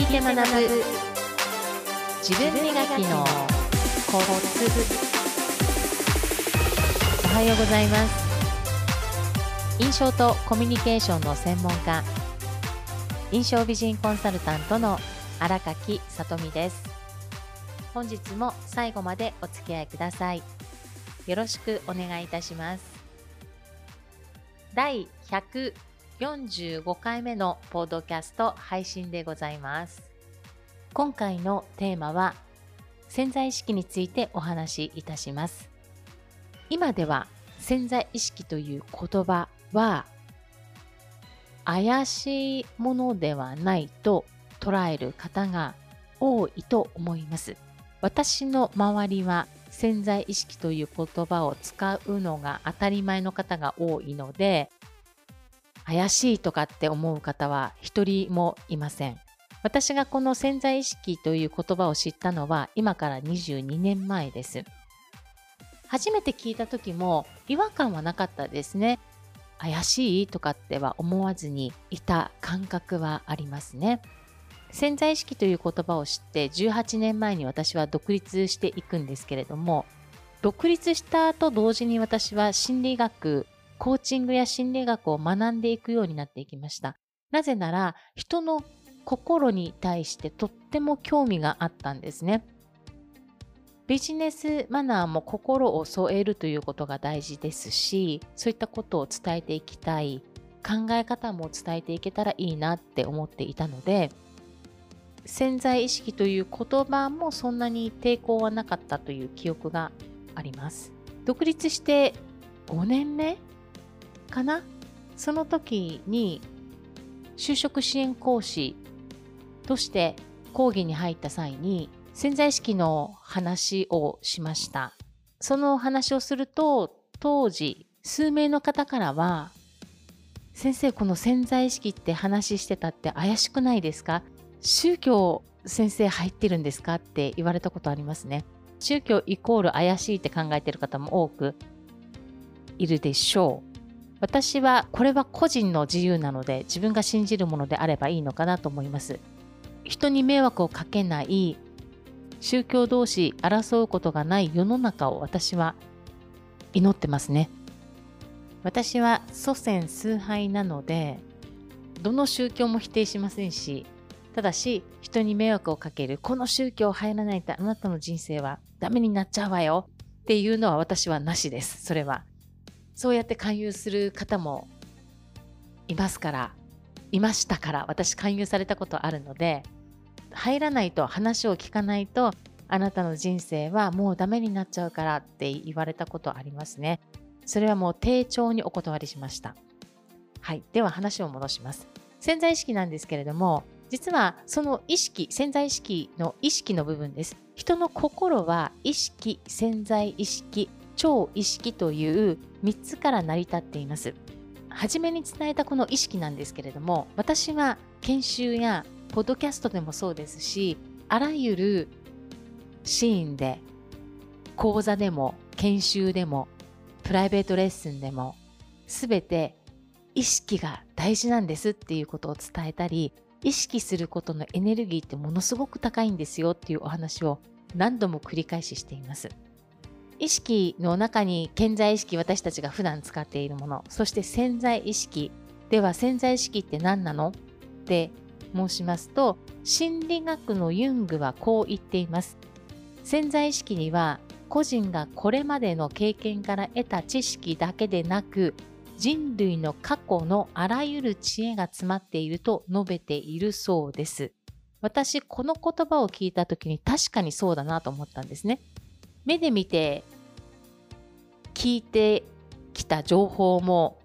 聞いて学ぶ。自分磨きのコツ。おはようございます。印象とコミュニケーションの専門家印象美人コンサルタントの荒垣さとみです。本日も最後までお付き合いください。よろしくお願いいたします。第45回目のポッドキャスト配信でございます。今回のテーマは潜在意識についてお話しいたします。今では潜在意識という言葉は怪しいものではないと捉える方が多いと思います。私の周りは潜在意識という言葉を使うのが当たり前の方が多いので怪しいとかって思う方は一人もいません私がこの潜在意識という言葉を知ったのは今から22年前です。初めて聞いた時も違和感はなかったですね。怪しいとかっては思わずにいた感覚はありますね。潜在意識という言葉を知って18年前に私は独立していくんですけれども独立したと同時に私は心理学コーチングや心理学を学んでいくようになっていきましたなぜなら人の心に対してとっても興味があったんですね。ビジネスマナーも心を添えるということが大事ですし、そういったことを伝えていきたい、考え方も伝えていけたらいいなって思っていたので、潜在意識という言葉もそんなに抵抗はなかったという記憶があります。独立して5年目かな？その時に就職支援講師として講義に入った際に潜在意識の話をしました。その話をすると当時数名の方からは先生この潜在意識って話してたって怪しくないですか？宗教先生入ってるんですか？って言われたことありますね。宗教イコール怪しいって考えてる方も多くいるでしょう。私はこれは個人の自由なので自分が信じるものであればいいのかなと思います。人に迷惑をかけない宗教同士争うことがない世の中を私は祈ってますね。私は祖先崇拝なのでどの宗教も否定しませんしただし人に迷惑をかけるこの宗教入らないとあなたの人生はダメになっちゃうわよっていうのは私はなしですそれはそうやって勧誘する方もいますからいましたから私勧誘されたことあるので入らないと話を聞かないとあなたの人生はもうダメになっちゃうからって言われたことありますね。それはもう丁重にお断りしました。はい。では話を戻します。潜在意識なんですけれども、実はその意識、潜在意識の意識の部分です。人の心は意識、潜在意識、超意識という3つから成り立っています。初めに伝えたこの意識なんですけれども、私は研修やポッドキャストでもそうですし、あらゆるシーンで、講座でも、研修でも、プライベートレッスンでも、すべて意識が大事なんですっていうことを伝えたり、意識することのエネルギーってものすごく高いんですよっていうお話を何度も繰り返ししています。意識の中に潜在意識私たちが普段使っているもの。そして潜在意識。では潜在意識って何なの？って申しますと心理学のユングはこう言っています。潜在意識には個人がこれまでの経験から得た知識だけでなく人類の過去のあらゆる知恵が詰まっていると述べているそうです。私この言葉を聞いた時に確かにそうだなと思ったんですね。目で見て聞いてきた情報も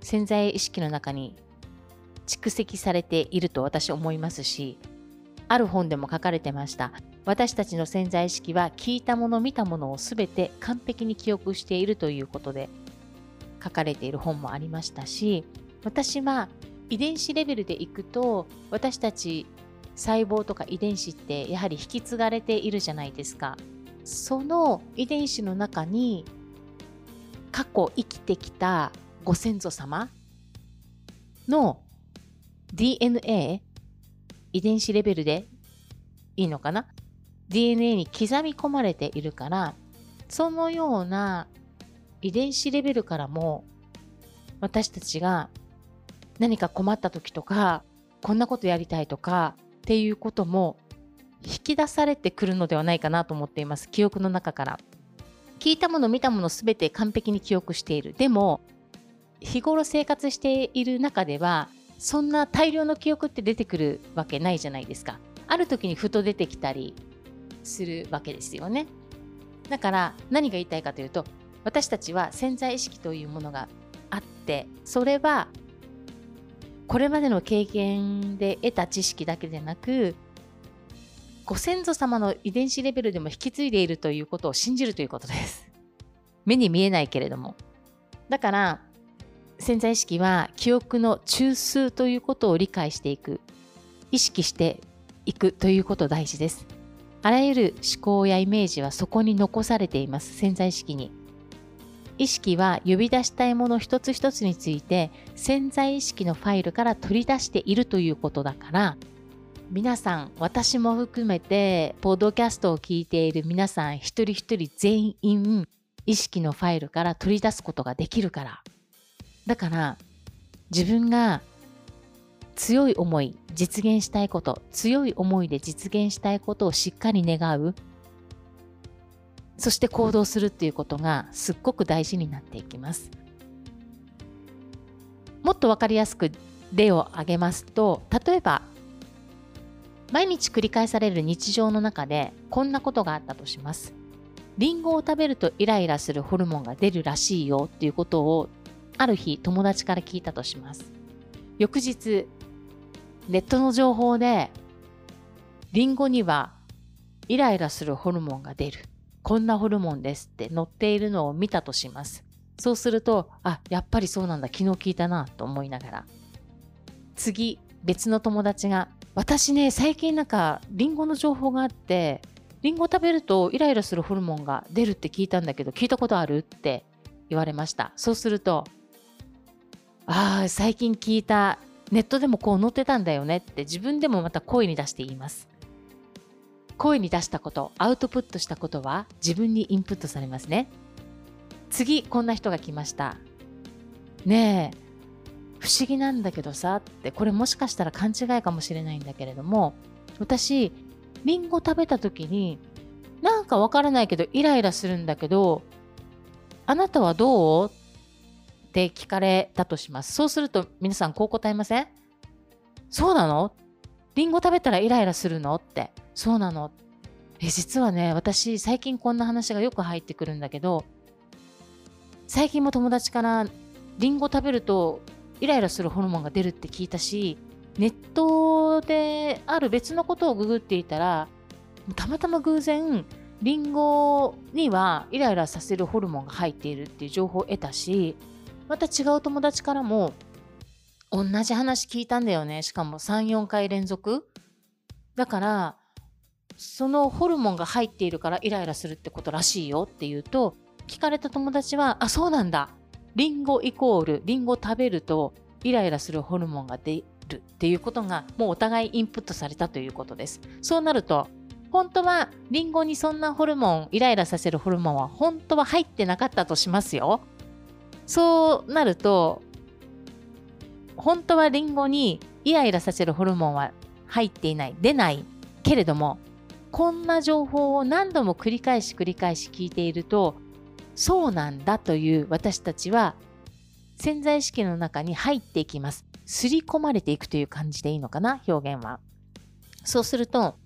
潜在意識の中に蓄積されていると私思いますし、ある本でも書かれてました。私たちの潜在意識は聞いたもの、見たものをすべて完璧に記憶しているということで書かれている本もありましたし、私は遺伝子レベルでいくと私たち細胞とか遺伝子ってやはり引き継がれているじゃないですか。その遺伝子の中に過去生きてきたご先祖様の DNA、遺伝子レベルでいいのかな？DNA に刻み込まれているからそのような遺伝子レベルからも私たちが何か困った時とかこんなことやりたいとかっていうことも引き出されてくるのではないかなと思っています。記憶の中から。聞いたもの見たもの全て完璧に記憶している。でも日頃生活している中ではそんな大量の記憶って出てくるわけないじゃないですか。ある時にふと出てきたりするわけですよね。だから何が言いたいかというと私たちは潜在意識というものがあってそれはこれまでの経験で得た知識だけでなくご先祖様の遺伝子レベルでも引き継いでいるということを信じるということです。目に見えないけれども。だから潜在意識は記憶の中枢ということを理解していく意識していくということ大事です。あらゆる思考やイメージはそこに残されています潜在意識に。意識は呼び出したいもの一つ一つについて潜在意識のファイルから取り出しているということだから皆さん私も含めてポッドキャストを聞いている皆さん一人一人全員意識のファイルから取り出すことができるからだから自分が強い思い実現したいこと強い思いで実現したいことをしっかり願うそして行動するっていうことがすっごく大事になっていきます。もっと分かりやすく例を挙げますと例えば毎日繰り返される日常の中でこんなことがあったとします。リンゴを食べるとイライラするホルモンが出るらしいよっていうことをある日友達から聞いたとします。翌日ネットの情報でリンゴにはイライラするホルモンが出るこんなホルモンですって載っているのを見たとします。そうすると、あ、やっぱりそうなんだ、昨日聞いたなと思いながら。次、別の友達が、私ね、最近なんか、リンゴの情報があって、リンゴ食べるとイライラするホルモンが出るって聞いたんだけど、聞いたことあるって言われました。そうすると、ああ、最近聞いた、ネットでもこう載ってたんだよねって自分でもまた声に出して言います。声に出したこと、アウトプットしたことは自分にインプットされますね。次、こんな人が来ました。ねえ、不思議なんだけどさって、これもしかしたら勘違いかもしれないんだけれども、私、リンゴ食べた時に、なんかわからないけどイライラするんだけど、あなたはどうって聞かれたとします。そうすると皆さんこう答えません？そうなの？リンゴ食べたらイライラするのって？そうなの？え、実はね、私、最近こんな話がよく入ってくるんだけど、最近も友達からリンゴ食べるとイライラするホルモンが出るって聞いたし、ネットである別のことをググっていたら、たまたま偶然、リンゴにはイライラさせるホルモンが入っているっていう情報を得たし、また違う友達からも、同じ話聞いたんだよね。しかも3、4回連続。だから、そのホルモンが入っているからイライラするってことらしいよって言うと、聞かれた友達は、あ、そうなんだ。リンゴイコール、リンゴ食べるとイライラするホルモンが出るっていうことが、もうお互いインプットされたということです。そうなると、本当はリンゴにそんなホルモン、イライラさせるホルモンは本当は入ってなかったとしますよ。そうなると、本当はリンゴにイライラさせるホルモンは入っていない、出ないけれども、こんな情報を何度も繰り返し繰り返し聞いているとそうなんだという私たちは潜在意識の中に入っていきます。刷り込まれていくという感じでいいのかな？表現は。そうすると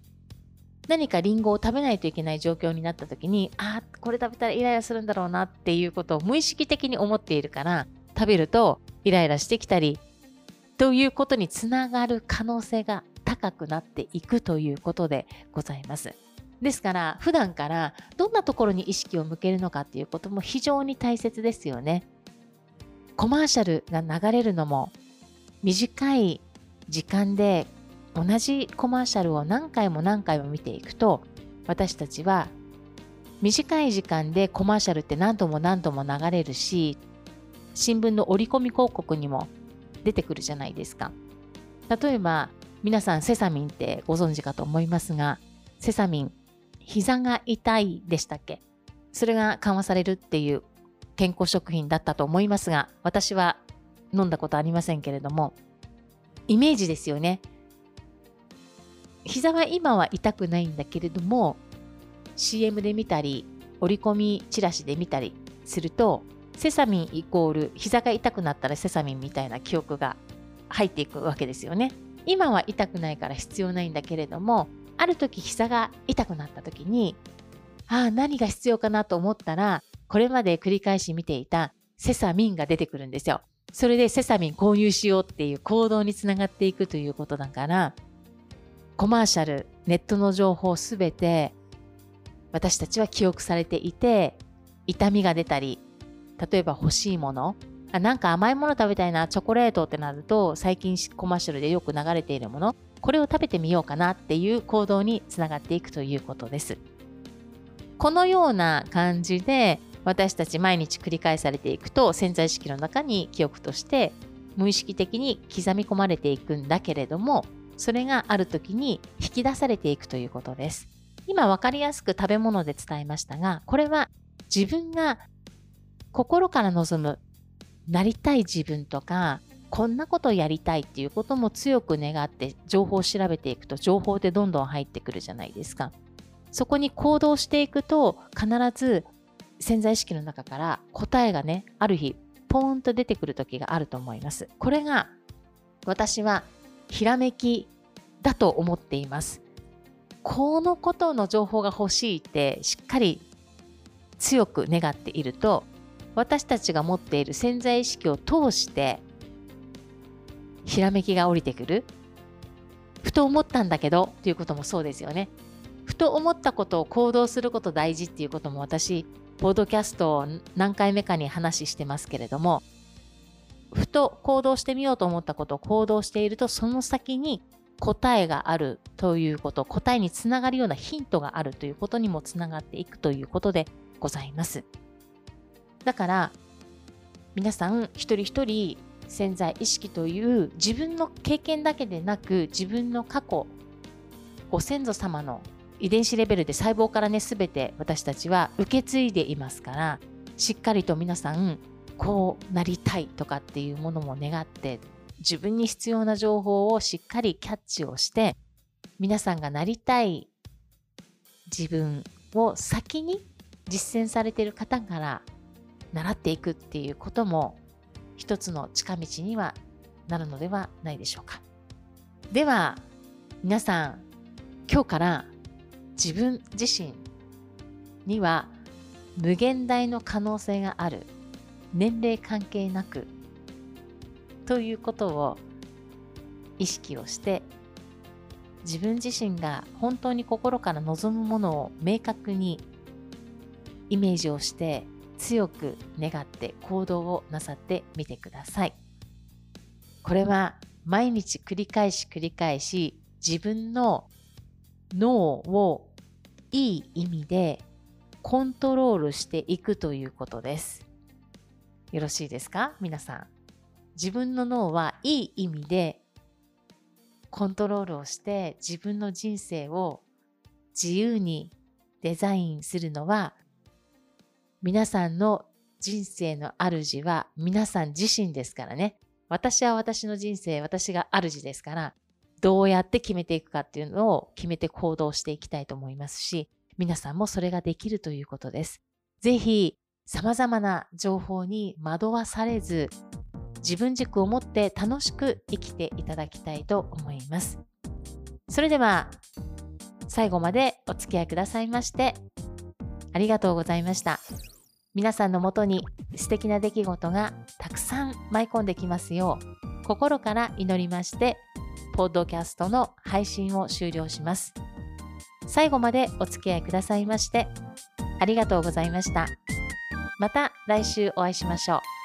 何かリンゴを食べないといけない状況になった時にああこれ食べたらイライラするんだろうなっていうことを無意識的に思っているから食べるとイライラしてきたりということにつながる可能性が高くなっていくということでございます。ですから普段からどんなところに意識を向けるのかっていうことも非常に大切ですよね。コマーシャルが流れるのも短い時間で同じコマーシャルを何回も何回も見ていくと私たちは短い時間でコマーシャルって何度も何度も流れるし新聞の折り込み広告にも出てくるじゃないですか。例えば皆さんセサミンってご存知かと思いますが、セサミン、膝が痛いでしたっけ？それが緩和されるっていう健康食品だったと思いますが、私は飲んだことありませんけれども、イメージですよね。膝は今は痛くないんだけれども、CM で見たり、折り込みチラシで見たりすると、セサミンイコール膝が痛くなったらセサミンみたいな記憶が入っていくわけですよね。今は痛くないから必要ないんだけれども、ある時膝が痛くなった時に、ああ、何が必要かなと思ったら、これまで繰り返し見ていたセサミンが出てくるんですよ。それでセサミン購入しようっていう行動につながっていくということだから、コマーシャル、ネットの情報すべて私たちは記憶されていて、痛みが出たり、例えば欲しいもの、あなんか甘いもの食べたいな、チョコレートってなると、最近コマーシャルでよく流れているもの、これを食べてみようかなっていう行動につながっていくということです。このような感じで、私たち毎日繰り返されていくと、潜在意識の中に記憶として無意識的に刻み込まれていくんだけれども、それがある時に引き出されていくということです。今分かりやすく食べ物で伝えましたが、これは自分が心から望むなりたい自分とかこんなことやりたいっていうことも強く願って情報を調べていくと情報でどんどん入ってくるじゃないですか。そこに行動していくと必ず潜在意識の中から答えがね、ある日ポーンと出てくる時があると思います。これが私はひらめきだと思っています。このことの情報が欲しいってしっかり強く願っていると私たちが持っている潜在意識を通してひらめきが降りてくるふと思ったんだけどということもそうですよねふと思ったことを行動すること大事っていうことも私ポッドキャストを何回目かに話してますけれどもふと行動してみようと思ったことを行動しているとその先に答えがあるということ答えにつながるようなヒントがあるということにもつながっていくということでございます。だから皆さん一人一人潜在意識という自分の経験だけでなく自分の過去ご先祖様の遺伝子レベルで細胞からね全て私たちは受け継いでいますからしっかりと皆さんこうなりたいとかっていうものも願って自分に必要な情報をしっかりキャッチをして皆さんがなりたい自分を先に実践されている方から習っていくっていうことも一つの近道にはなるのではないでしょうか。では皆さん今日から自分自身には無限大の可能性がある年齢関係なくということを意識をして自分自身が本当に心から望むものを明確にイメージをして強く願って行動をなさってみてください。これは毎日繰り返し繰り返し自分の脳をいい意味でコントロールしていくということです。よろしいですか？皆さん。自分の脳はいい意味でコントロールをして自分の人生を自由にデザインするのは皆さんの人生の主は皆さん自身ですからね。私は私の人生、私が主ですから、どうやって決めていくかっていうのを決めて行動していきたいと思いますし、皆さんもそれができるということです。ぜひ、様々な情報に惑わされず、自分軸を持って楽しく生きていただきたいと思います。それでは、最後までお付き合いくださいまして、ありがとうございました。皆さんのもとに素敵な出来事がたくさん舞い込んできますよう心から祈りましてポッドキャストの配信を終了します。最後までお付き合いくださいましてありがとうございました。また来週お会いしましょう。